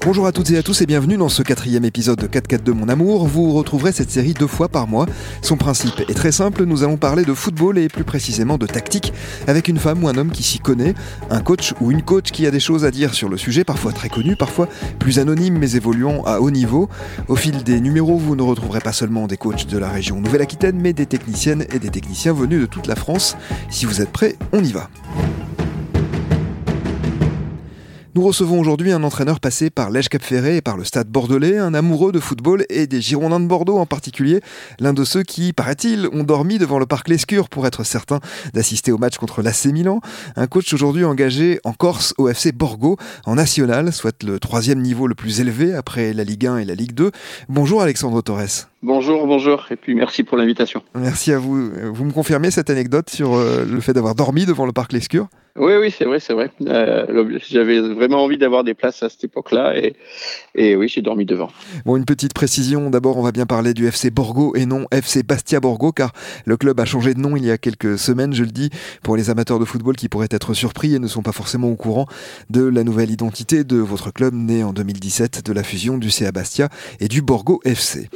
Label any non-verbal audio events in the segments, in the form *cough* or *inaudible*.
Bonjour à toutes et à tous et bienvenue dans ce quatrième épisode de 442 Mon Amour. Vous retrouverez cette série deux fois par mois. Son principe est très simple, nous allons parler de football et plus précisément de tactique avec une femme ou un homme qui s'y connaît, un coach ou une coach qui a des choses à dire sur le sujet, parfois très connu, parfois plus anonyme mais évoluant à haut niveau. Au fil des numéros, vous ne retrouverez pas seulement des coachs de la région Nouvelle-Aquitaine mais des techniciennes et des techniciens venus de toute la France. Si vous êtes prêts, on y va. Nous recevons aujourd'hui un entraîneur passé par l'Èche Cap Ferré et par le Stade Bordelais, un amoureux de football et des Girondins de Bordeaux en particulier, l'un de ceux qui, paraît-il, ont dormi devant le parc Lescure pour être certain d'assister au match contre l'AC Milan. Un coach aujourd'hui engagé en Corse au FC Borgo, en national, soit le troisième niveau le plus élevé après la Ligue 1 et la Ligue 2. Bonjour Alexandre Torres. Bonjour, bonjour, et puis merci pour l'invitation. Merci à vous. Vous me confirmez cette anecdote sur euh, le fait d'avoir dormi devant le parc Lescure? Oui, oui, c'est vrai, c'est vrai. Euh, J'avais vraiment envie d'avoir des places à cette époque-là, et, et oui, j'ai dormi devant. Bon, une petite précision. D'abord, on va bien parler du FC Borgo et non FC Bastia Borgo, car le club a changé de nom il y a quelques semaines, je le dis, pour les amateurs de football qui pourraient être surpris et ne sont pas forcément au courant de la nouvelle identité de votre club né en 2017 de la fusion du CA Bastia et du Borgo FC.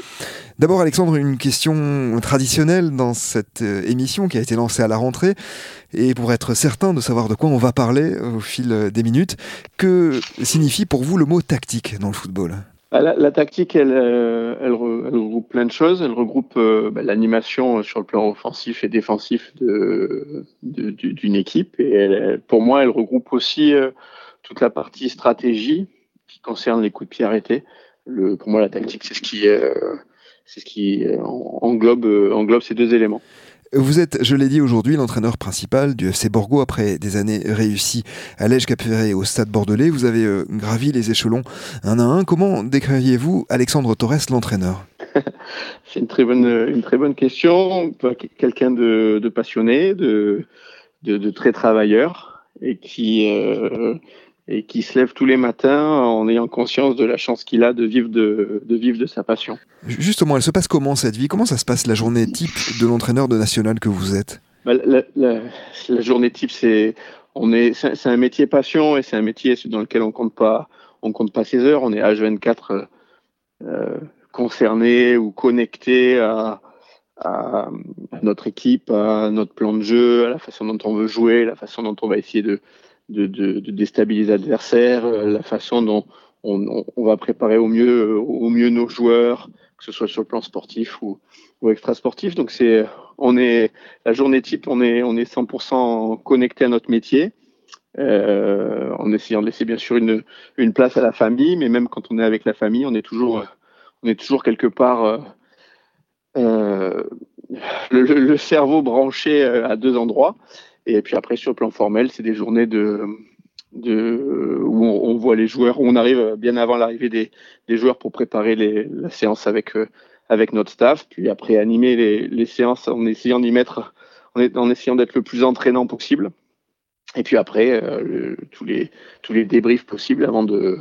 D'abord, Alexandre, une question traditionnelle dans cette euh, émission qui a été lancée à la rentrée. Et pour être certain de savoir de quoi on va parler au fil des minutes, que signifie pour vous le mot tactique dans le football? La, la, tactique, elle, euh, elle, regroupe plein de choses. Elle regroupe euh, bah, l'animation sur le plan offensif et défensif d'une équipe. Et pour moi, elle regroupe aussi euh, toute la partie stratégie qui concerne les coups de pied arrêtés. Pour moi, la tactique, c'est ce qui est c'est ce qui euh, englobe, euh, englobe ces deux éléments. Vous êtes, je l'ai dit aujourd'hui, l'entraîneur principal du FC Borgo après des années réussies à l'Ège Cap et au Stade Bordelais. Vous avez euh, gravi les échelons un à un. Comment décririez-vous Alexandre Torres, l'entraîneur? *laughs* C'est une très bonne, une très bonne question. Quelqu'un de, de, passionné, de, de, de, très travailleur et qui, euh, et qui se lève tous les matins en ayant conscience de la chance qu'il a de vivre de, de, vivre de sa passion. Justement, elle se passe comment cette vie? Comment ça se passe la journée type de l'entraîneur de national que vous êtes? Bah, la, la, la, journée type, c'est on est c'est un métier passion et c'est un métier dans lequel on compte pas on compte pas ses heures. On est H24 euh, concerné ou connecté à, à, à notre équipe, à notre plan de jeu, à la façon dont on veut jouer, la façon dont on va essayer de de, déstabiliser l'adversaire, euh, la façon dont on, va préparer au mieux, euh, nos joueurs, que ce soit sur le plan sportif ou, ou extra sportif. Donc c'est, on est la journée type, on est, on est 100% connecté à notre métier, euh, en essayant de laisser bien sûr une, place à la famille, mais même quand on est avec la famille, on est toujours, quelque part euh, le, le, cerveau branché à deux endroits. Et puis après, sur le plan formel, c'est des journées de, où on, voit les joueurs, où on arrive bien avant l'arrivée des, des, joueurs pour préparer la séance avec, euh, avec notre staff. Puis après, animer les, les séances en essayant d'y mettre, en, essayant d'être le plus entraînant possible. Et puis après, euh, tous, les, tous les débriefs possibles avant de,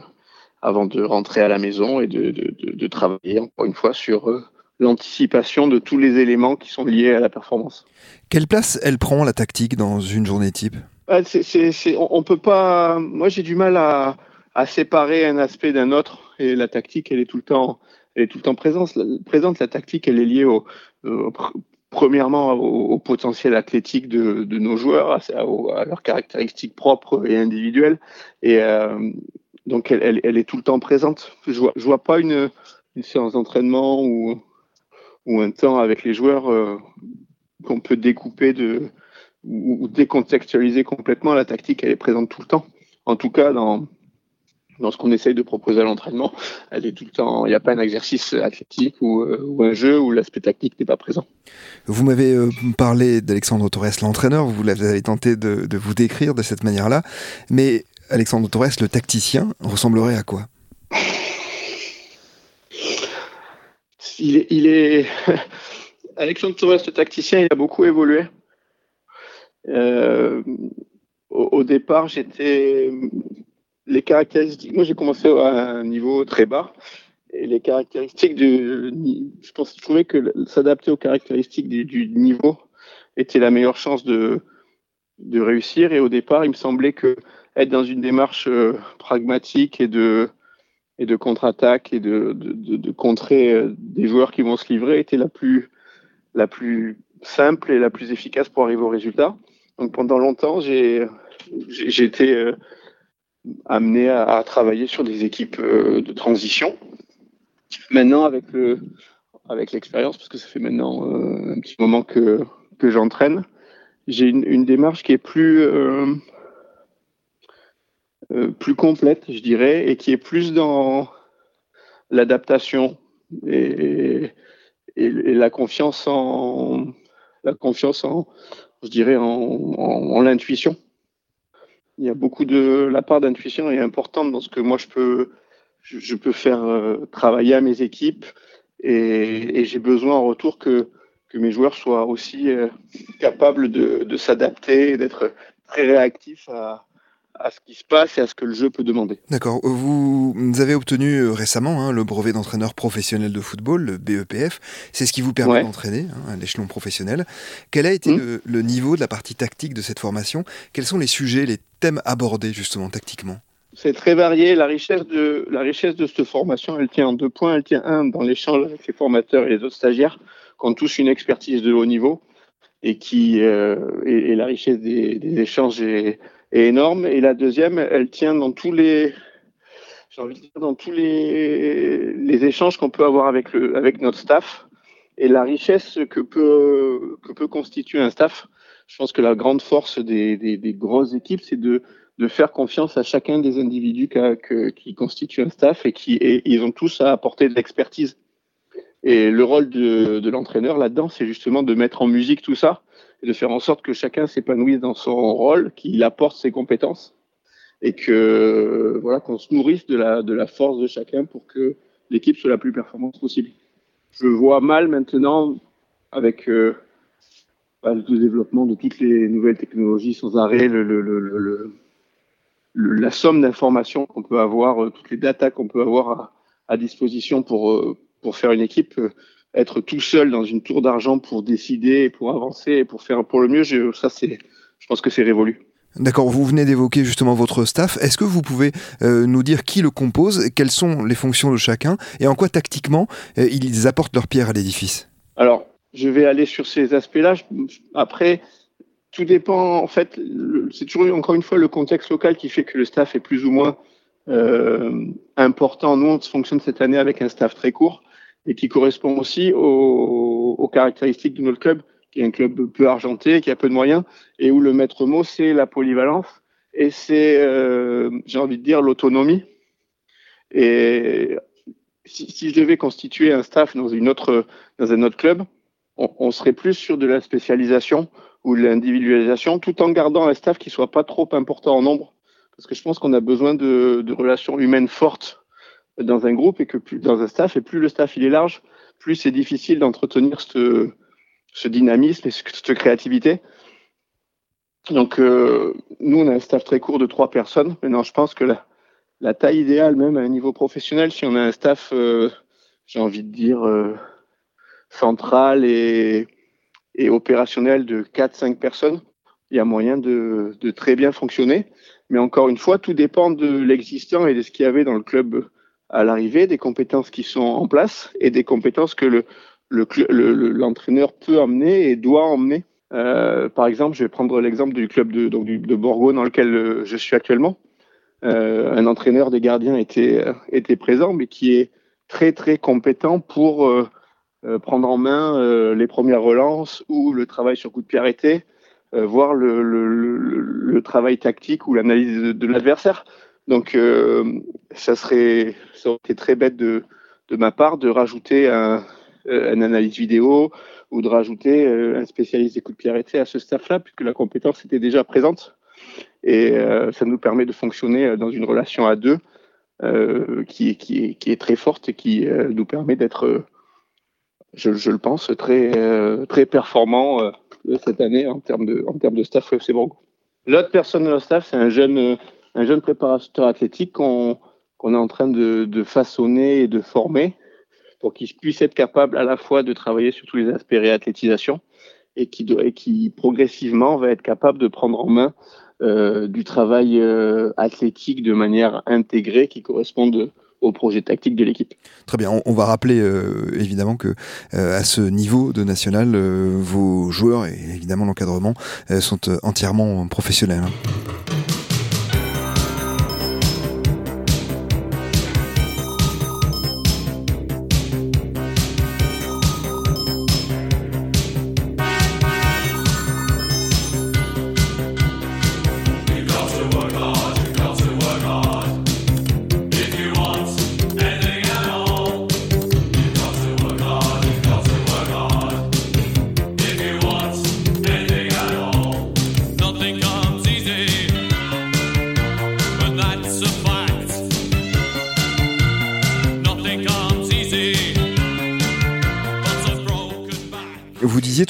avant de rentrer à la maison et de, de, de, de travailler encore une fois sur euh, l'anticipation de tous les éléments qui sont liés à la performance. Quelle place elle prend la tactique dans une journée type? Ah, c est, c est, on, on, peut pas. Moi, j'ai du mal à, à, séparer un aspect d'un autre. Et la tactique, elle est tout le temps, elle est tout le temps présente. La, présente. La tactique, elle est liée au, au premièrement au, au, potentiel athlétique de, de nos joueurs, à, à, leurs caractéristiques propres et individuelles. Et euh, donc, elle, elle, elle, est tout le temps présente. Je vois, je vois pas une, une séance d'entraînement ou ou un temps avec les joueurs euh, qu'on peut découper de, ou, décontextualiser complètement. La tactique, elle est présente tout le temps. En tout cas, dans, dans ce qu'on essaye de proposer à l'entraînement, elle est tout le temps. Il n'y a pas un exercice athlétique ou, euh, ou un jeu où l'aspect tactique n'est pas présent. Vous m'avez euh, parlé d'Alexandre Torres, l'entraîneur. Vous avez tenté de, de vous décrire de cette manière-là. Mais Alexandre Torres, le tacticien, ressemblerait à quoi? Il est. *laughs* Alexandre Torres, le tacticien, il a beaucoup évolué. Euh, au, au, départ, j'étais les caractéristiques. Moi, j'ai commencé à un niveau très bas. Et les caractéristiques du, je pense, je trouvais que s'adapter aux caractéristiques du, du, niveau était la meilleure chance de de réussir. Et au départ, il me semblait que être dans une démarche euh, pragmatique et de et de contre-attaque et de, contrer euh, des joueurs qui vont se livrer était la plus, la plus simple et la plus efficace pour arriver au résultat. Donc pendant longtemps, j'ai été euh, amené à, travailler sur des équipes euh, de transition. Maintenant, avec le avec l'expérience, parce que ça fait maintenant un petit moment que, que j'entraîne, j'ai une, démarche qui est plus plus complète, je dirais, et qui est plus dans l'adaptation et, et, la confiance en la confiance en, je dirais, en, l'intuition. Il y a beaucoup de la part d'intuition est importante dans ce que moi je peux je, peux faire euh, travailler à mes équipes et, et j'ai besoin en retour que que mes joueurs soient aussi euh, capables de, s'adapter, d'être très réactifs à, à ce qui se passe et à ce que le jeu peut demander. D'accord. Vous avez obtenu euh, récemment hein, le brevet d'entraîneur professionnel de football, le BEPF. C'est ce qui vous permet d'entraîner hein, à l'échelon professionnel. Quel a été hmm. le, niveau de la partie tactique de cette formation? Quels sont les sujets, les thèmes abordés justement tactiquement? C'est très varié. La richesse de la richesse de cette formation, elle tient en deux points. Elle tient un dans l'échange avec les formateurs et les autres stagiaires, qui ont tous une expertise de haut niveau et qui euh, et, la richesse des, des échanges est, est énorme. Et la deuxième, elle tient dans tous les, j'ai envie de dire, dans tous les, les échanges qu'on peut avoir avec, le, avec notre staff et la richesse que peut, que peut constituer un staff. Je pense que la grande force des, des, grosses équipes, c'est de, de faire confiance à chacun des individus qui, qui constituent un staff et qui et ils ont tous à apporter de l'expertise. Et le rôle de, de l'entraîneur là-dedans, c'est justement de mettre en musique tout ça et de faire en sorte que chacun s'épanouisse dans son rôle, qu'il apporte ses compétences et que voilà qu'on se nourrisse de la, de la force de chacun pour que l'équipe soit la plus performante possible. Je vois mal maintenant avec euh, bah, le développement de toutes les nouvelles technologies sans arrêt, le, la somme d'informations qu'on peut avoir, euh, toutes les datas qu'on peut avoir à, à disposition pour, euh, pour faire une équipe être tout seul dans une tour d'argent pour décider, pour avancer, pour faire pour le mieux, je, ça c'est, je pense que c'est révolu. D'accord, vous venez d'évoquer justement votre staff. Est-ce que vous pouvez euh, nous dire qui le compose, quelles sont les fonctions de chacun et en quoi tactiquement euh, ils apportent leur pierre à l'édifice? Alors, je vais aller sur ces aspects-là. Après, tout dépend, en fait, c'est toujours encore une fois le contexte local qui fait que le staff est plus ou moins euh, important. Nous, on fonctionne cette année avec un staff très court et qui correspond aussi aux, caractéristiques de notre club, qui est un club peu argenté, qui a peu de moyens, et où le maître mot, c'est la polyvalence et c'est, euh, j'ai envie de dire, l'autonomie. Et si, je devais constituer un staff dans, une autre, dans un autre club, on, serait plus sur de la spécialisation ou de l'individualisation, tout en gardant un staff qui soit pas trop important en nombre, parce que je pense qu'on a besoin de relations humaines fortes dans un groupe et que plus, dans un staff, et plus le staff il est large, plus c'est difficile d'entretenir ce, dynamisme et cette créativité. Donc, euh, nous, on a un staff très court de trois personnes. Maintenant, je pense que la, taille idéale, même à un niveau professionnel, si on a un staff, euh, j'ai envie de dire, euh, central et, et opérationnel de 4-5 personnes, il y a moyen de, de très bien fonctionner. Mais encore une fois, tout dépend de l'existant et de ce qu'il y avait dans le club à l'arrivée, des compétences qui sont en place et des compétences que le, l'entraîneur le, peut emmener et doit emmener. Euh, par exemple, je vais prendre l'exemple du club de, Borgo dans lequel euh, je suis actuellement. Euh, un entraîneur des gardiens était, était présent, mais qui est très très compétent pour prendre en main les premières relances ou le travail sur coup de pied arrêté, voir le, le, travail tactique ou l'analyse de l'adversaire. Donc, euh, ça serait, ça aurait été très bête de, de ma part de rajouter un, euh, une analyse vidéo ou de rajouter euh, un spécialiste des coups de pied arrêtés à ce staff-là, puisque la compétence était déjà présente. Et ça nous permet de fonctionner dans une relation à deux qui, qui, est très forte et qui nous permet d'être, je, le pense, très, très performant cette année en termes de, en termes de staff. L'autre personne de notre staff, c'est un jeune un jeune préparateur athlétique qu'on est en train de, façonner et de former pour qu'il puisse être capable à la fois de travailler sur tous les aspects réathlétisation et qui, et qui progressivement va être capable de prendre en main euh, du travail euh, athlétique de manière intégrée qui corresponde au projet tactique de l'équipe. Très bien, on, va rappeler évidemment que à ce niveau de national, vos joueurs et évidemment l'encadrement sont entièrement professionnels.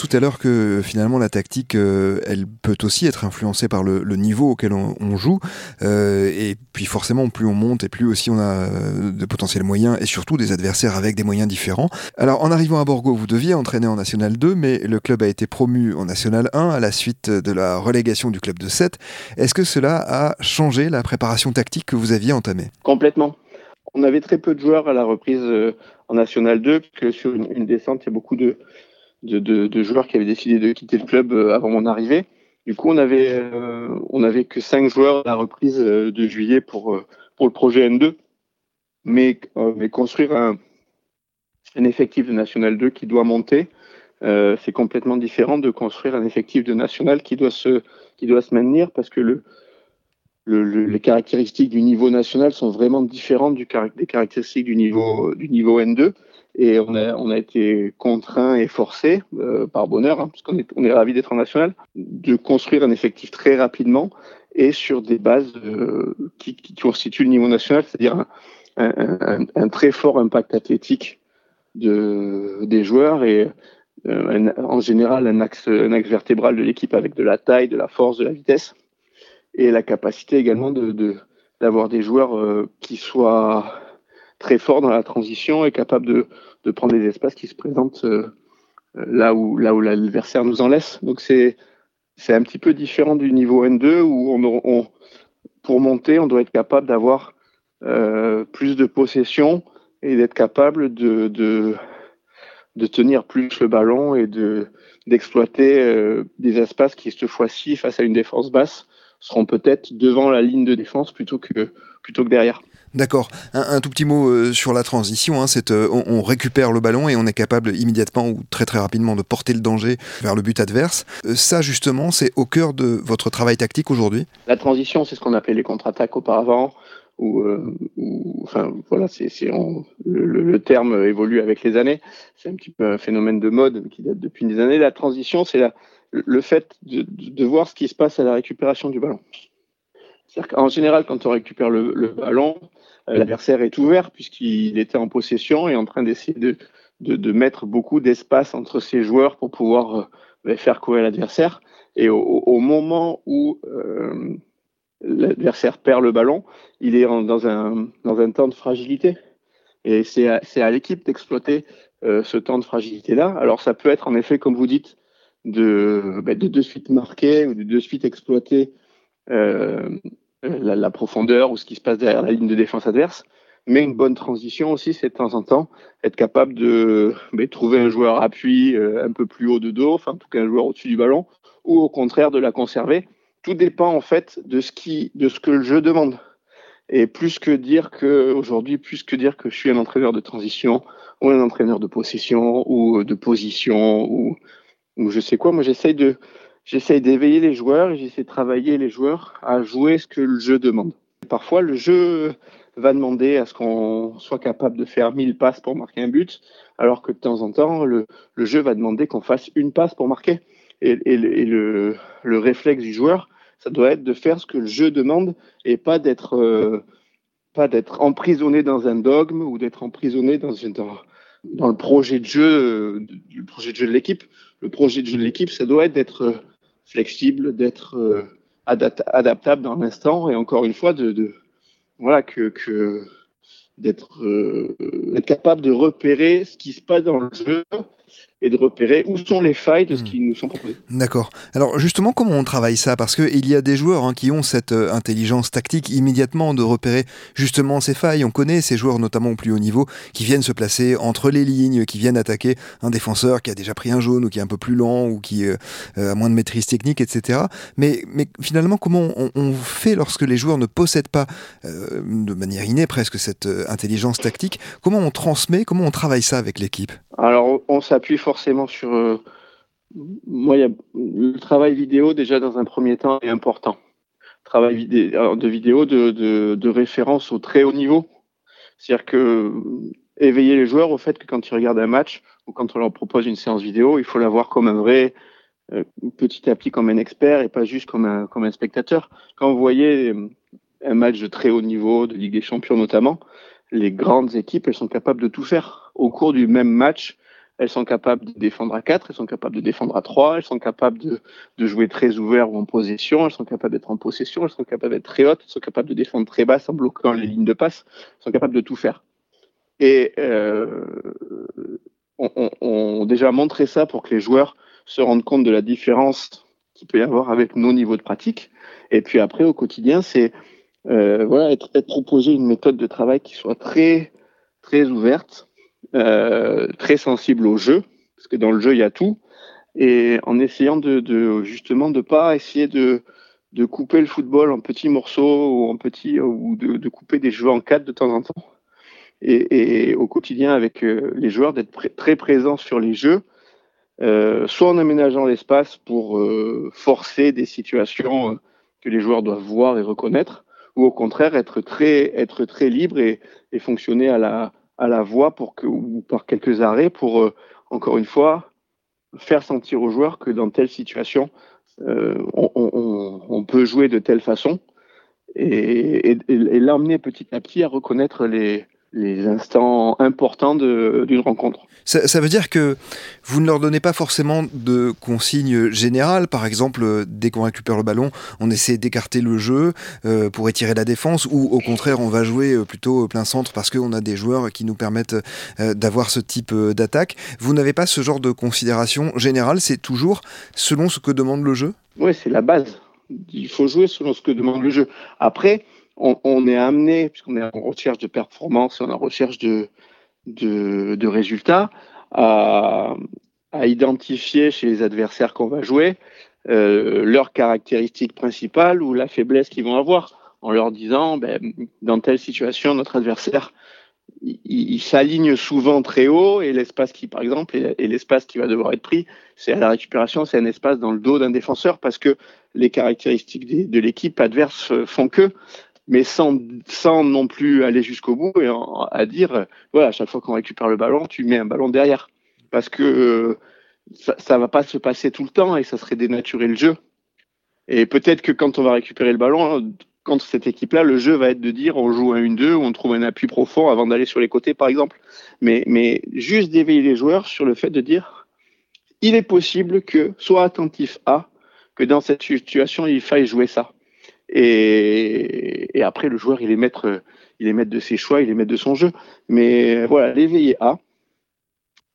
Tout à l'heure que finalement la tactique, euh, elle peut aussi être influencée par le, niveau auquel on, joue. Euh, et puis forcément, plus on monte et plus aussi on a euh, de potentiels moyens et surtout des adversaires avec des moyens différents. Alors en arrivant à Borgo, vous deviez entraîner en National 2, mais le club a été promu en National 1 à la suite de la relégation du club de 7. Est-ce que cela a changé la préparation tactique que vous aviez entamée? Complètement. On avait très peu de joueurs à la reprise en National 2, parce que sur une descente, il y a beaucoup de, de, joueurs qui avaient décidé de quitter le club euh, avant mon arrivée. Du coup, on avait, euh, on avait que cinq joueurs à la reprise euh, de juillet pour, pour le projet N2. Mais, mais construire un, un, effectif de National 2 qui doit monter, c'est complètement différent de construire un effectif de National qui doit se, qui doit se maintenir parce que le, le, les caractéristiques du niveau national sont vraiment différentes des caractéristiques du niveau, du niveau N2. Et on a, on a été contraint et forcé, euh, par bonheur, hein, parce qu'on est, on est ravis d'être en national, de construire un effectif très rapidement et sur des bases euh, qui, qui, constituent le niveau national, c'est-à-dire un, très fort impact athlétique de, des joueurs et euh, en général un axe, un axe vertébral de l'équipe avec de la taille, de la force, de la vitesse et la capacité également de, d'avoir des joueurs qui soient très fort dans la transition et capable de, prendre les espaces qui se présentent euh, là où là où l'adversaire nous en laisse. Donc c'est c'est un petit peu différent du niveau N2 où on, pour monter, on doit être capable d'avoir euh, plus de possession et d'être capable de, de, de tenir plus le ballon et de d'exploiter euh, des espaces qui cette fois-ci face à une défense basse seront peut-être devant la ligne de défense plutôt que plutôt que derrière. D'accord. Un, tout petit mot euh, sur la transition. Hein, euh, on, récupère le ballon et on est capable immédiatement ou très très rapidement de porter le danger vers le but adverse. Euh, ça justement, c'est au cœur de votre travail tactique aujourd'hui? La transition, c'est ce qu'on appelait les contre-attaques auparavant. Enfin voilà, c'est, le, terme évolue avec les années. C'est un petit peu un phénomène de mode qui date depuis des années. La transition, c'est le fait de, voir ce qui se passe à la récupération du ballon. En général, quand on récupère le, ballon, l'adversaire est ouvert puisqu'il était en possession et en train d'essayer de, de, mettre beaucoup d'espace entre ses joueurs pour pouvoir euh, ben, faire courir l'adversaire. Et au, moment où euh, l'adversaire perd le ballon, il est dans, un, dans un temps de fragilité. Et c'est à, à l'équipe d'exploiter ce temps de fragilité-là. Alors ça peut être en effet, comme vous dites, de, ben, de de suite marquer ou de de suite exploiter euh, la, profondeur ou ce qui se passe derrière la ligne de défense adverse. Mais une bonne transition aussi, c'est de temps en temps être capable de trouver un joueur appui euh, un peu plus haut de dos, enfin en tout cas un joueur au-dessus du ballon, ou au contraire de la conserver. Tout dépend en fait de ce qui, de ce que le jeu demande. Et plus que dire que aujourd'hui, plus que dire que je suis un entraîneur de transition ou un entraîneur de possession ou de position ou, ou je sais quoi, moi j'essaye de j'essaye d'éveiller les joueurs et j'essaie de travailler les joueurs à jouer ce que le jeu demande. Parfois, le jeu va demander à ce qu'on soit capable de faire 1000 passes pour marquer un but, alors que de temps en temps, le, jeu va demander qu'on fasse une passe pour marquer. Et, le, le, réflexe du joueur, ça doit être de faire ce que le jeu demande et pas d'être euh, pas d'être emprisonné dans un dogme ou d'être emprisonné dans, dans, dans le projet de jeu, le projet de jeu de l'équipe. Le projet de jeu de l'équipe, ça doit être d'être flexible, d'être euh, adaptable dans l'instant et encore une fois de, voilà que, que d'être euh, capable de repérer ce qui se passe dans le jeu et de repérer où sont les failles de ce hmm. qui nous sont proposés. D'accord. Alors justement, comment on travaille ça? Parce qu'il y a des joueurs hein, qui ont cette euh, intelligence tactique immédiatement de repérer justement ces failles. On connaît ces joueurs, notamment au plus haut niveau, qui viennent se placer entre les lignes, qui viennent attaquer un défenseur qui a déjà pris un jaune ou qui est un peu plus lent ou qui euh, a moins de maîtrise technique, etc. Mais, mais finalement, comment on, fait lorsque les joueurs ne possèdent pas euh, de manière innée presque cette intelligence tactique? Comment on transmet? Comment on travaille ça avec l'équipe? Alors, on s'appuie forcément sur. Euh, moi, le travail vidéo, déjà, dans un premier temps, est important. Travail vidéo, de vidéo de, de, référence au très haut niveau. C'est-à-dire que éveiller les joueurs au fait que quand ils regardent un match ou quand on leur propose une séance vidéo, il faut la voir comme un vrai euh, petit à petit comme un expert et pas juste comme un, comme un spectateur. Quand vous voyez euh, un match de très haut niveau, de Ligue des Champions notamment, les grandes équipes, elles sont capables de tout faire. Au cours du même match, elles sont capables de défendre à 4, elles sont capables de défendre à 3, elles sont capables de, jouer très ouvert ou en possession, elles sont capables d'être en possession, elles sont capables d'être très hautes, elles sont capables de défendre très basse en bloquant les lignes de passe, elles sont capables de tout faire. Et euh, on, on, déjà montré ça pour que les joueurs se rendent compte de la différence qu'il peut y avoir avec nos niveaux de pratique. Et puis après, au quotidien, c'est euh, voilà, être, être proposé une méthode de travail qui soit très, très ouverte, très sensible au jeu, parce que dans le jeu, il y a tout, et en essayant de, de justement de pas essayer de, couper le football en petits morceaux ou en petits ou de, couper des jeux en quatre de temps en temps. Et, au quotidien avec euh, les joueurs d'être très présents sur les jeux, euh, soit en aménageant l'espace pour euh, forcer des situations que les joueurs doivent voir et reconnaître, ou au contraire être très, être très libre et fonctionner à la, à la voix pour que, ou par quelques arrêts pour, euh, encore une fois, faire sentir aux joueurs que dans telle situation, euh, on, peut jouer de telle façon et, et, et l'emmener petit à petit à reconnaître les, les instants importants d'une rencontre. Ça, ça, veut dire que vous ne leur donnez pas forcément de consignes générales. Par exemple, dès qu'on récupère le ballon, on essaie d'écarter le jeu euh, pour étirer la défense, ou au contraire, on va jouer euh, plutôt plein centre parce qu'on a des joueurs qui nous permettent euh, d'avoir ce type euh, d'attaque. Vous n'avez pas ce genre de considération générale. C'est toujours selon ce que demande le jeu? Oui, c'est la base. Il faut jouer selon ce que demande le jeu. Après, on, est amené, puisqu'on est en recherche de performance, on est en recherche de, de, résultats, à, identifier chez les adversaires qu'on va jouer euh, leurs caractéristiques principales ou la faiblesse qu'ils vont avoir, en leur disant, ben, dans telle situation, notre adversaire, il, s'aligne souvent très haut et l'espace qui, par exemple, et, l'espace qui va devoir être pris, c'est à la récupération, c'est un espace dans le dos d'un défenseur parce que les caractéristiques de l'équipe adverse font que mais sans, sans non plus aller jusqu'au bout et à dire, voilà, à chaque fois qu'on récupère le ballon, tu mets un ballon derrière. Parce que ça, ça va pas se passer tout le temps et ça serait dénaturer le jeu. Et peut-être que quand on va récupérer le ballon, contre cette équipe-là, le jeu va être de dire on joue un 1-2 ou on trouve un appui profond avant d'aller sur les côtés, par exemple. Mais, mais juste d'éveiller les joueurs sur le fait de dire il est possible que, soit attentif à, que dans cette situation, il faille jouer ça. Et, après, le joueur, il est maître, il est maître de ses choix, il est maître de son jeu. Mais voilà, l'éveiller à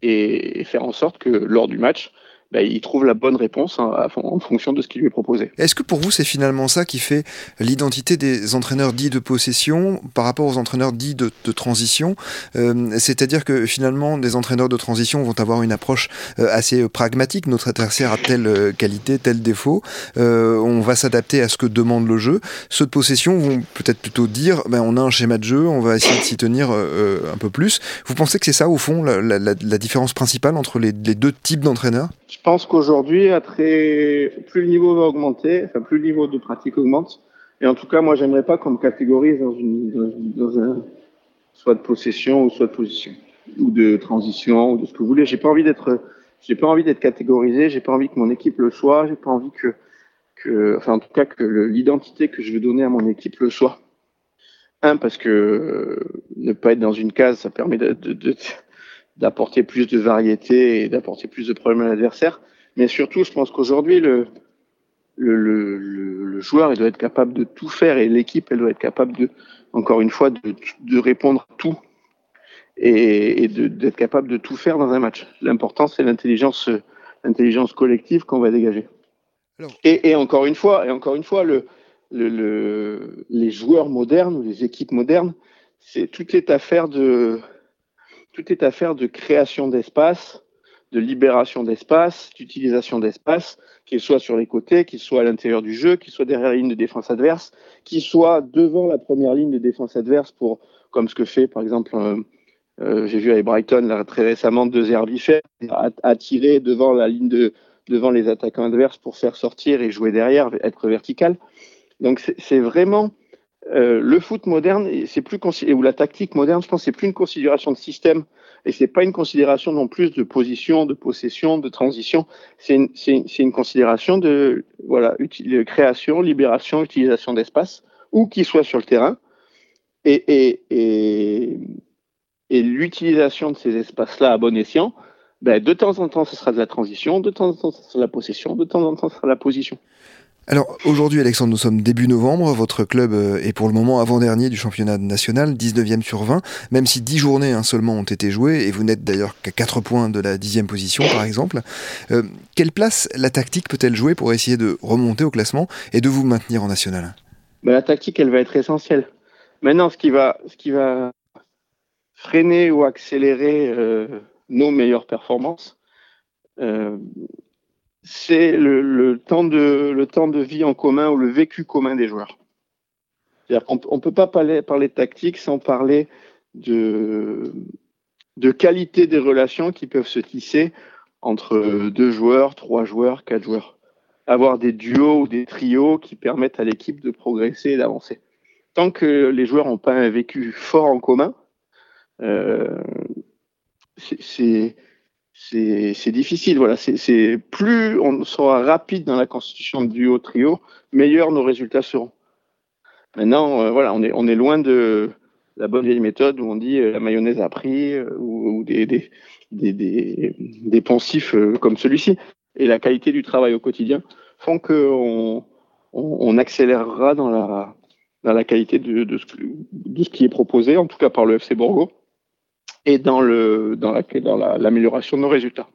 et faire en sorte que lors du match, bah, il trouve la bonne réponse hein, en fonction de ce qui lui est proposé. Est-ce que pour vous, c'est finalement ça qui fait l'identité des entraîneurs dits de possession par rapport aux entraîneurs dits de, transition? Euh, C'est-à-dire que finalement, des entraîneurs de transition vont avoir une approche euh, assez pragmatique. Notre adversaire a telle euh, qualité, tel défaut. Euh, on va s'adapter à ce que demande le jeu. Ceux de possession vont peut-être plutôt dire ben, on a un schéma de jeu, on va essayer de s'y tenir euh, un peu plus. Vous pensez que c'est ça, au fond, la, la, la, différence principale entre les, deux types d'entraîneurs? Pense qu'aujourd'hui, plus le niveau va augmenter, enfin plus le niveau de pratique augmente, et en tout cas, moi, j'aimerais pas qu'on me catégorise dans une, dans un, soit de possession ou soit de position, ou de transition, ou de ce que vous voulez. J'ai pas envie d'être, j'ai pas envie d'être catégorisé, j'ai pas envie que mon équipe le soit, j'ai pas envie que, que, enfin, en tout cas, que l'identité que je veux donner à mon équipe le soit. Un, parce que euh, ne pas être dans une case, ça permet de, de, de d'apporter plus de variété et d'apporter plus de problèmes à l'adversaire. Mais surtout, je pense qu'aujourd'hui, le, le, le, le, joueur il doit être capable de tout faire et l'équipe elle doit être capable de, encore une fois, de, de répondre à tout. et, d'être capable de tout faire dans un match. L'important, c'est l'intelligence, l'intelligence collective qu'on va dégager. Et, encore une fois, et encore une fois, le, le, les joueurs modernes ou les équipes modernes, c'est toute est affaire de tout est affaire de création d'espace, de libération d'espace, d'utilisation d'espace, qu'il soit sur les côtés, qu'il soit à l'intérieur du jeu, qu'il soit derrière la ligne de défense adverse, qu'il soit devant la première ligne de défense adverse pour, comme ce que fait par exemple euh, euh, j'ai vu avec Brighton très récemment deux Herbifert attirer devant la ligne de devant les attaquants adverses pour faire sortir et jouer derrière, être vertical. Donc c'est vraiment euh, le foot moderne, c'est plus ou la tactique moderne, je pense, c'est plus une considération de système et c'est pas une considération non plus de position, de possession, de transition. C'est une, considération de création, libération, utilisation d'espace, où qu'il soit sur le terrain. Et l'utilisation de ces espaces-là à bon escient, ben, de temps en temps, ce sera de la transition, de temps en temps, ce sera de la possession, de temps en temps, ce sera de la position. Alors aujourd'hui, Alexandre, nous sommes début novembre. Votre club euh, est pour le moment avant-dernier du championnat national, 19e sur 20, même si 10 journées hein, seulement ont été jouées, et vous n'êtes d'ailleurs qu'à 4 points de la 10e position, par exemple. Euh, quelle place la tactique peut-elle jouer pour essayer de remonter au classement et de vous maintenir en national? Ben, La tactique, elle va être essentielle. Maintenant, ce qui va, ce qui va freiner ou accélérer euh, nos meilleures performances, c'est le, temps de, le temps de vie en commun ou le vécu commun des joueurs. On ne peut pas parler, parler de tactique sans parler de, de qualité des relations qui peuvent se tisser entre deux joueurs, trois joueurs, quatre joueurs. Avoir des duos ou des trios qui permettent à l'équipe de progresser et d'avancer. Tant que les joueurs n'ont pas un vécu fort en commun, euh, c'est c'est difficile. Voilà, c'est plus on sera rapide dans la constitution de duo trio, meilleurs nos résultats seront. Maintenant, euh, voilà, on est on est loin de la bonne vieille méthode où on dit euh, la mayonnaise a pris euh, ou, des, des, des, des, poncifs comme celui-ci. Et la qualité du travail au quotidien font qu'on on, on, accélérera dans la dans la qualité de, de, ce, de ce qui est proposé, en tout cas par le FC Borgo et dans le dans l'amélioration de nos résultats.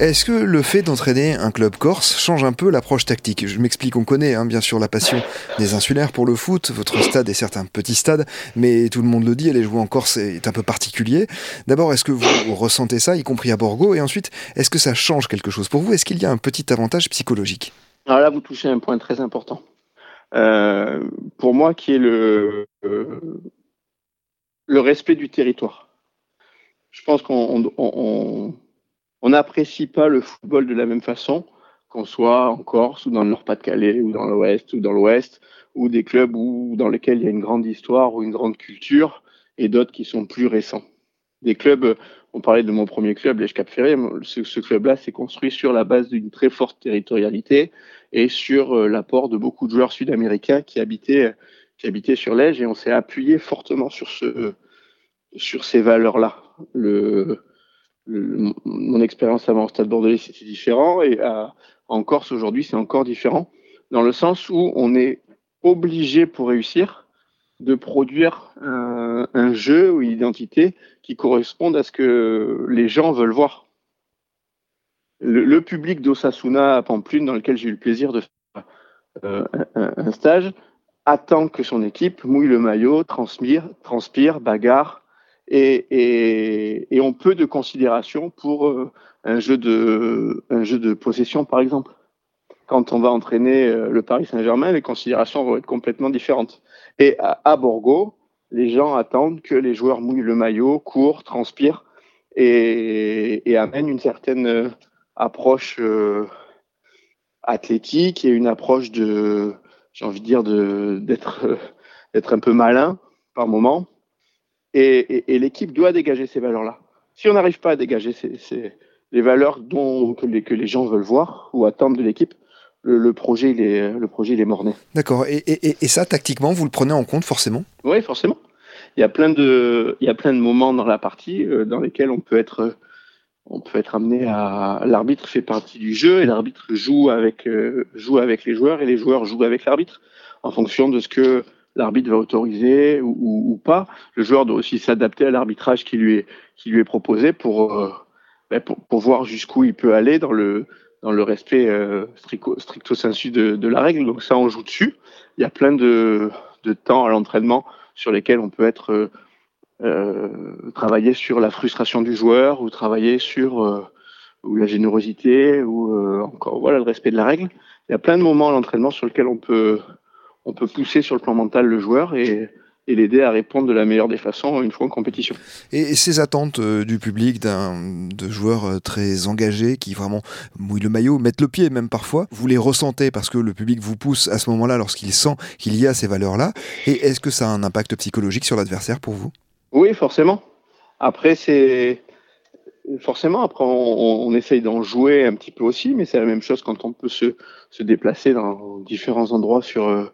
Est-ce que le fait d'entraîner un club corse change un peu l'approche tactique? Je m'explique, on connaît hein, bien sûr la passion des insulaires pour le foot, votre stade est certes un petit stade, mais tout le monde le dit, aller jouer en Corse est un peu particulier. D'abord, est-ce que vous ressentez ça, y compris à Borgo? Et ensuite, est-ce que ça change quelque chose pour vous? Est-ce qu'il y a un petit avantage psychologique? Alors là, vous touchez un point très important. Euh, pour moi, qui est euh, le respect du territoire. Je pense qu'on on n'apprécie pas le football de la même façon, qu'on soit en Corse ou dans le Nord-Pas-de-Calais ou dans l'Ouest ou dans l'Ouest, ou des clubs où, dans lesquels il y a une grande histoire ou une grande culture, et d'autres qui sont plus récents. Des clubs, on parlait de mon premier club, les Cap Ferré, ce, club-là s'est construit sur la base d'une très forte territorialité et sur euh, l'apport de beaucoup de joueurs sud-américains qui habitaient, qui habitaient sur l'Ège, et on s'est appuyé fortement sur, ce, sur ces valeurs-là. Le, mon expérience avant au Stade Bordelais, c'était différent. Et en Corse, aujourd'hui, c'est encore différent. Dans le sens où on est obligé pour réussir de produire un, jeu ou une identité qui corresponde à ce que les gens veulent voir. Le, public d'Osasuna à Pamplune, dans lequel j'ai eu le plaisir de faire euh, un, stage, attend que son équipe mouille le maillot, transpire, transpire bagarre, et, ont peu de considération pour euh, un, jeu de, de possession, par exemple. Quand on va entraîner euh, le Paris Saint-Germain, les considérations vont être complètement différentes. Et à, Borgo, les gens attendent que les joueurs mouillent le maillot, courent, transpirent et, amènent une certaine euh, approche athlétique et une approche de, j'ai envie de dire, d'être d'être un peu malin par moment. Et, l'équipe doit dégager ces valeurs-là. Si on n'arrive pas à dégager ces, les valeurs dont, que, les, que les gens veulent voir ou attendent de l'équipe, le, projet, il est, le projet, il est morné. D'accord. Et, et, ça, tactiquement, vous le prenez en compte forcément? Oui, forcément. Il y, a plein de, il y a plein de moments dans la partie euh, dans lesquels on peut être, on peut être amené à. L'arbitre fait partie du jeu et l'arbitre joue avec, euh, joue avec les joueurs et les joueurs jouent avec l'arbitre en fonction de ce que l'arbitre va autoriser ou, pas. Le joueur doit aussi s'adapter à l'arbitrage qui lui est, qui lui est proposé pour, euh, ben pour, voir jusqu'où il peut aller dans le, dans le respect euh, stricto, stricto sensu de, la règle. Donc ça, on joue dessus. Il y a plein de, de temps à l'entraînement sur lesquels on peut être euh, travailler sur la frustration du joueur ou travailler sur ou la générosité ou encore voilà le respect de la règle. Il y a plein de moments à l'entraînement sur lesquels on peut on peut pousser sur le plan mental le joueur et et l'aider à répondre de la meilleure des façons une fois en compétition. Et ces attentes euh, du public, d'un de joueurs euh, très engagés qui vraiment mouillent le maillot, mettent le pied même parfois, vous les ressentez parce que le public vous pousse à ce moment-là lorsqu'il sent qu'il y a ces valeurs-là. Et est-ce que ça a un impact psychologique sur l'adversaire pour vous? Oui, forcément. Après, c'est forcément, après, on, on essaye d'en jouer un petit peu aussi, mais c'est la même chose quand on peut se, se déplacer dans différents endroits sur, euh,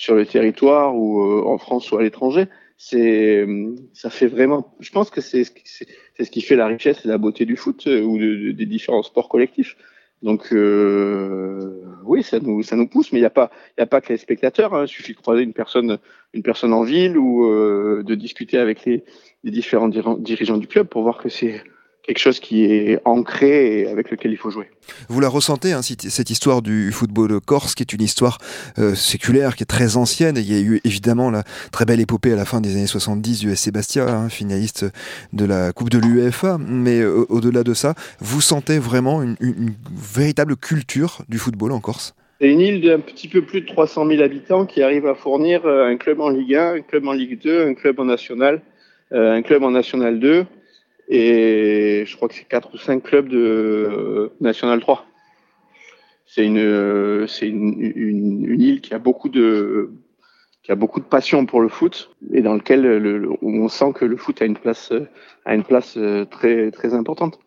sur le territoire ou euh, en France ou à l'étranger. C'est, ça fait vraiment. Je pense que c'est, c'est ce qui fait la richesse et la beauté du foot euh, ou des différents sports collectifs. Donc euh, oui, ça nous ça nous pousse, mais il n'y a pas il a pas que les spectateurs. Hein. Il suffit de croiser une personne une personne en ville ou euh, de discuter avec les, les différents dirigeants du club pour voir que c'est quelque chose qui est ancré et avec lequel il faut jouer. Vous la ressentez, hein, cette histoire du football corse, qui est une histoire euh, séculaire, qui est très ancienne. Et il y a eu évidemment la très belle épopée à la fin des années 70 du SC Bastia, hein, finaliste de la Coupe de l'UEFA. Mais euh, au-delà de ça, vous sentez vraiment une, une, véritable culture du football en Corse? C'est une île d'un petit peu plus de 300 000 habitants qui arrive à fournir euh, un club en Ligue 1, un club en Ligue 2, un club en National, un club en National 2 et je crois que c'est quatre ou cinq clubs de euh, National 3. C'est une, c'est une, une, une, île qui a beaucoup de qui a beaucoup de passion pour le foot et dans lequel le, on sent que le foot a une place a une place euh, très très importante.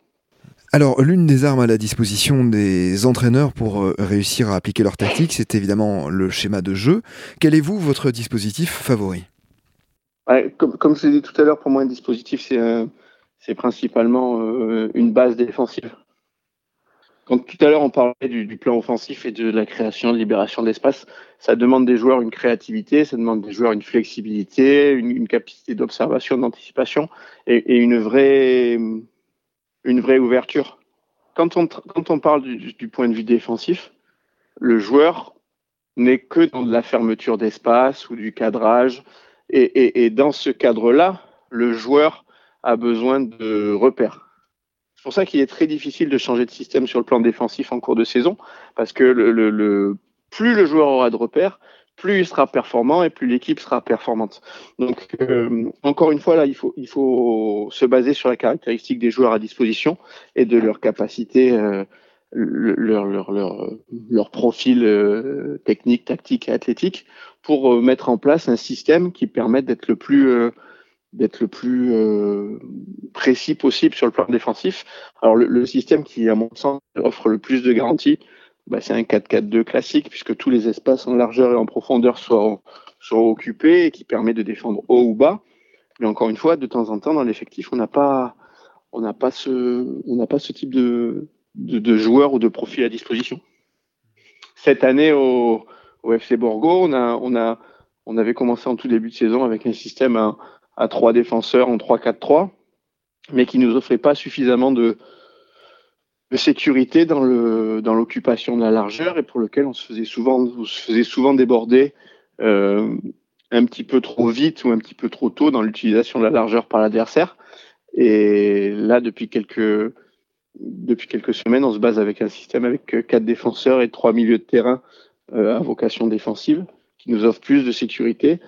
Alors, l'une des armes à la disposition des entraîneurs pour euh, réussir à appliquer leur tactique, c'est évidemment le schéma de jeu. Quel est vous votre dispositif favori? Ouais, comme, comme je l'ai dit tout à l'heure, pour moi, un dispositif, c'est un, c'est principalement euh, une base défensive. Quand tout à l'heure on parlait du, plan offensif et de la création, de libération d'espace, ça demande des joueurs une créativité, ça demande des joueurs une flexibilité, une, capacité d'observation, d'anticipation et, une vraie, une vraie ouverture. Quand on, quand on parle du, point de vue défensif, le joueur n'est que dans de la fermeture d'espace ou du cadrage. Et dans ce cadre-là, le joueur a besoin de repères. C'est pour ça qu'il est très difficile de changer de système sur le plan défensif en cours de saison, parce que le, le, le plus le joueur aura de repères, plus il sera performant et plus l'équipe sera performante. Donc, euh, encore une fois, là, il faut, il faut se baser sur la caractéristique des joueurs à disposition et de leur capacité, euh, leur, leur, leur, leur profil euh, technique, tactique et athlétique pour euh, mettre en place un système qui permette d'être le plus euh, d'être le plus euh, précis possible sur le plan défensif. Alors le, le, système qui, à mon sens, offre le plus de garanties, bah, c'est un 4-4-2 classique, puisque tous les espaces en largeur et en profondeur sont, sont occupés et qui permet de défendre haut ou bas. Mais encore une fois, de temps en temps, dans l'effectif, on n'a pas, on n'a pas ce, on n'a pas ce type de, de, de joueur ou de profil à disposition. Cette année au, au FC Borgo, on a, on a, on avait commencé en tout début de saison avec un système à, à trois défenseurs en 3-4-3, mais qui nous offrait pas suffisamment de, sécurité dans l'occupation de la largeur et pour lequel on se faisait souvent déborder euh, un petit peu trop vite ou un petit peu trop tôt dans l'utilisation de la largeur par l'adversaire. Et là, depuis quelques semaines, on se base avec un système avec quatre défenseurs et trois milieux de terrain euh, à vocation défensive qui nous offre plus de sécurité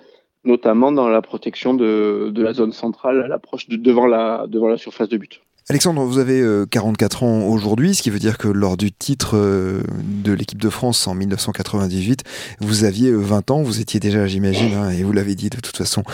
notamment dans la protection de, la zone centrale à l'approche de devant la, surface de but. Alexandre, vous avez 44 euh, ans aujourd'hui, ce qui veut dire que lors du titre euh, de l'équipe de France en 1998, vous aviez 20 ans, vous étiez déjà, j'imagine, hein, et vous l'avez dit de toute façon,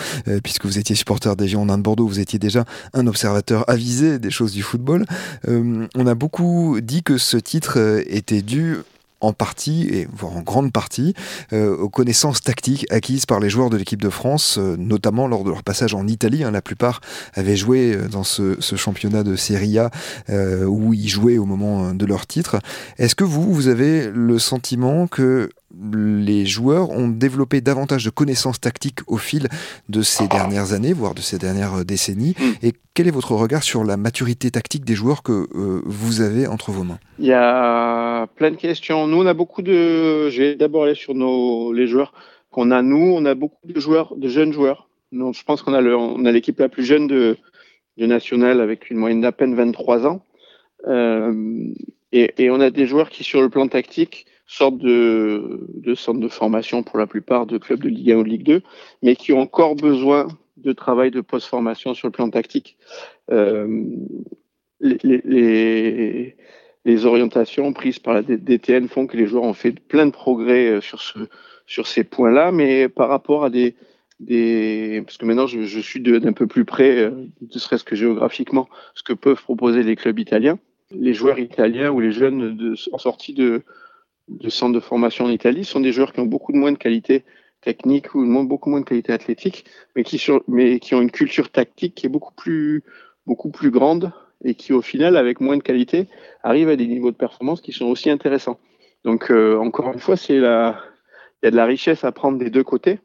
puisque vous étiez supporter des Girondins de Bordeaux, vous étiez déjà un observateur avisé des choses du football. on a beaucoup dit que ce titre était dû en partie, et voire en grande partie, euh, aux connaissances tactiques acquises par les joueurs de l'équipe de France, euh, notamment lors de leur passage en Italie. Hein. la plupart avaient joué euh, dans ce, championnat de Serie A où ils jouaient au moment de leur titre. Est-ce que vous, vous avez le sentiment que les joueurs ont développé davantage de connaissances tactiques au fil de ces dernières années, voire de ces dernières décennies? Et quel est votre regard sur la maturité tactique des joueurs que vous avez entre vos mains? Il y a plein de questions. Nous, on a beaucoup de. Je vais d'abord aller sur nos... les joueurs qu'on a. Nous, on a beaucoup de joueurs, de jeunes joueurs. Je pense qu'on a, le... on a l'équipe la plus jeune de... National avec une moyenne d'à peine 23 ans. Euh, et, on a des joueurs qui, sur le plan tactique, sorte de, de centres de formation pour la plupart de clubs de Ligue 1 ou Ligue 2, mais qui ont encore besoin de travail de post-formation sur le plan tactique. Euh, les, les, orientations prises par la DTN font que les joueurs ont fait plein de progrès euh, sur, ce, sur ces points-là, mais par rapport à des, parce que maintenant je, suis d'un peu plus près, euh, ne serait-ce que géographiquement, ce que peuvent proposer les clubs italiens. Les joueurs italiens ou les jeunes de, en sortie de, centres de formation en Italie sont des joueurs qui ont beaucoup moins de qualité technique ou beaucoup moins de qualité athlétique, mais qui, ont une culture tactique qui est beaucoup plus grande et qui, au final, avec moins de qualité, arrivent à des niveaux de performance qui sont aussi intéressants. Donc, euh, encore une fois, c'est la, il y a de la richesse à prendre des deux côtés.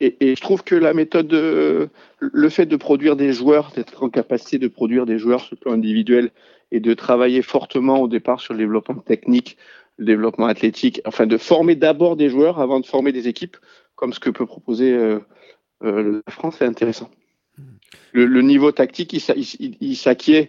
Et, et je trouve que la méthode, le fait de produire des joueurs, d'être en capacité de produire des joueurs sur le plan individuel et de travailler fortement au départ sur le développement technique, le développement athlétique, enfin de former d'abord des joueurs avant de former des équipes, comme ce que peut proposer euh, euh, la France, c'est intéressant. Le, niveau tactique, il, s'acquiert,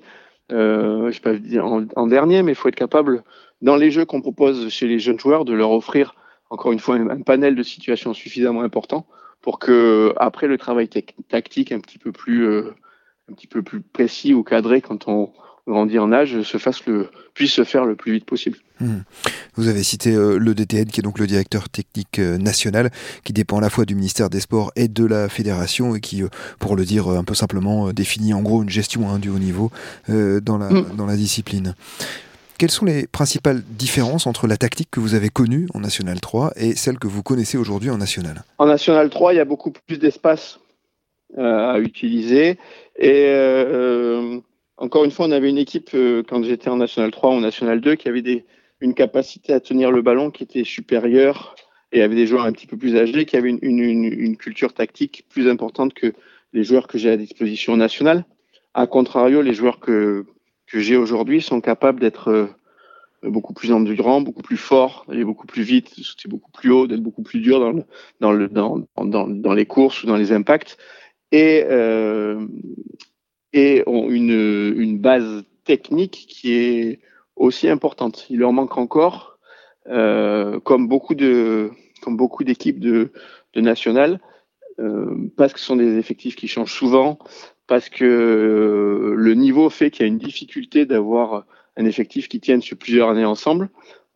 euh, je pas dire en, dernier, mais il faut être capable, dans les jeux qu'on propose chez les jeunes joueurs, de leur offrir encore une fois un, panel de situations suffisamment important pour que après le travail tactique un petit peu plus un petit peu plus précis ou cadré quand on, grandit en âge se fasse le, puisse se faire le plus vite possible. Hmm. Vous avez cité euh, le DTN, qui est donc le directeur technique euh, national, qui dépend à la fois du ministère des Sports et de la fédération, et qui, euh, pour le dire un peu simplement, définit en gros une gestion hein, du haut niveau dans, la, hmm. dans la discipline. Quelles sont les principales différences entre la tactique que vous avez connue en National 3 et celle que vous connaissez aujourd'hui en National? En National 3, il y a beaucoup plus d'espace à utiliser et encore une fois, on avait une équipe, euh, quand j'étais en National 3 ou National 2, qui avait des, une capacité à tenir le ballon qui était supérieure et avait des joueurs un petit peu plus âgés, qui avaient une, une, une culture tactique plus importante que les joueurs que j'ai à disposition nationale. A contrario, les joueurs que, que j'ai aujourd'hui sont capables d'être euh, beaucoup plus endurants, beaucoup plus forts, d'aller beaucoup plus vite, c'est beaucoup plus haut, d'être beaucoup plus dur dans, le, dans, le, dans, dans, dans, les courses ou dans les impacts. Et, euh, et ont une, base technique qui est aussi importante. Il leur manque encore, euh, comme beaucoup de comme beaucoup d'équipes de, nationales, euh, parce que ce sont des effectifs qui changent souvent, parce que euh, le niveau fait qu'il y a une difficulté d'avoir un effectif qui tienne sur plusieurs années ensemble.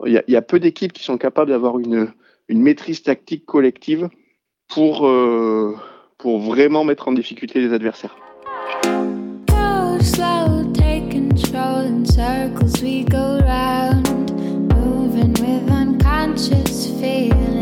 Il y a, peu d'équipes qui sont capables d'avoir une, une maîtrise tactique collective pour, pour vraiment mettre en difficulté les adversaires. We go round, moving with unconscious feelings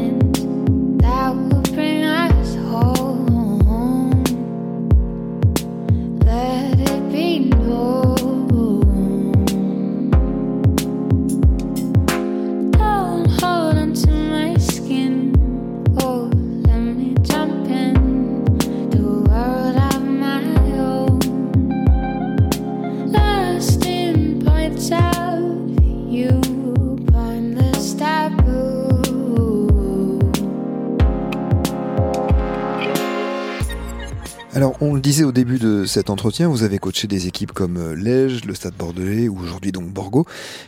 Alors, on le disait au début de cet entretien, vous avez coaché des équipes comme euh, Lège, le Stade Bordelais ou aujourd'hui donc Borgo.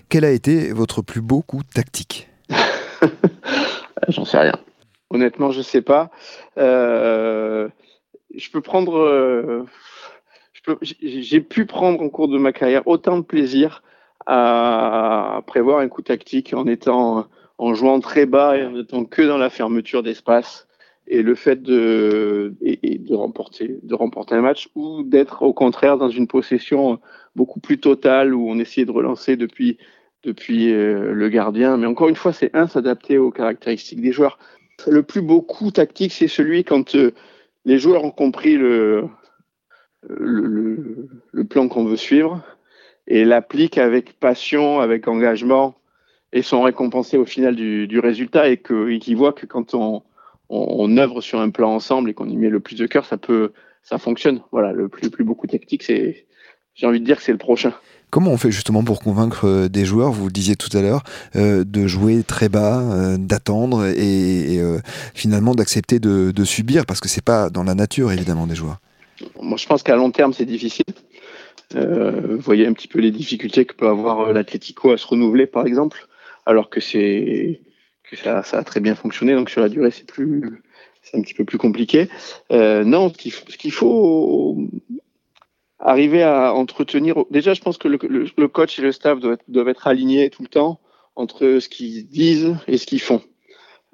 Quel a été votre plus beau coup tactique? *laughs* J'en sais rien. Honnêtement, je sais pas. Euh, je peux prendre, euh, j'ai pu prendre en cours de ma carrière autant de plaisir à prévoir un coup tactique en étant en jouant très bas et en étant que dans la fermeture d'espace et le fait de, de remporter de remporter un match ou d'être au contraire dans une possession beaucoup plus totale où on essayait de relancer depuis depuis euh, le gardien. Mais encore une fois c'est un s'adapter aux caractéristiques des joueurs. Le plus beau coup tactique c'est celui quand euh, les joueurs ont compris le le, le plan qu'on veut suivre et l'appliquent avec passion, avec engagement et sont récompensés au final du, du résultat et qu'ils voient que quand on, on, on, œuvre sur un plan ensemble et qu'on y met le plus de cœur, ça peut, ça fonctionne. Voilà, le plus, le plus beaucoup tactique, c'est, j'ai envie de dire que c'est le prochain. Comment on fait justement pour convaincre euh, des joueurs, vous le disiez tout à l'heure, euh, de jouer très bas, euh, d'attendre et, et euh, finalement d'accepter de, de, subir? Parce que c'est pas dans la nature évidemment des joueurs. Moi, je pense qu'à long terme, c'est difficile. Vous voyez un petit peu les difficultés que peut avoir l'Atlético à se renouveler, par exemple, alors que c'est que ça, ça, a très bien fonctionné. Donc sur la durée, c'est plus, c'est un petit peu plus compliqué. Euh, non, ce qu'il faut, qu faut, arriver à entretenir. Déjà, je pense que le, le, le coach et le staff doivent, doivent, être alignés tout le temps entre ce qu'ils disent et ce qu'ils font.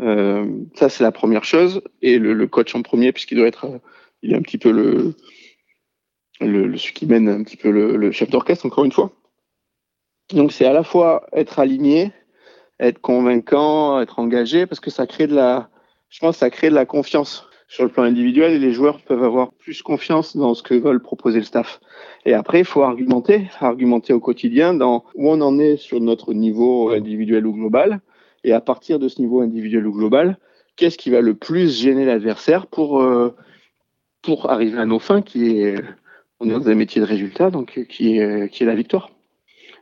Euh, ça, c'est la première chose. Et le, le coach en premier, puisqu'il doit être, il est un petit peu le le, celui qui mène un petit peu le chef d'orchestre, encore une fois. Donc c'est à la fois être aligné, être convaincant, être engagé, parce que ça crée de la, je pense, ça crée de la confiance sur le plan individuel et les joueurs peuvent avoir plus confiance dans ce que veulent proposer le staff. Et après, il faut argumenter, argumenter au quotidien dans où on en est sur notre niveau individuel ou global. Et à partir de ce niveau individuel ou global, qu'est-ce qui va le plus gêner l'adversaire pour, euh, pour arriver à nos fins, qui est on est dans un métier de résultat, donc qui est, qui est la victoire.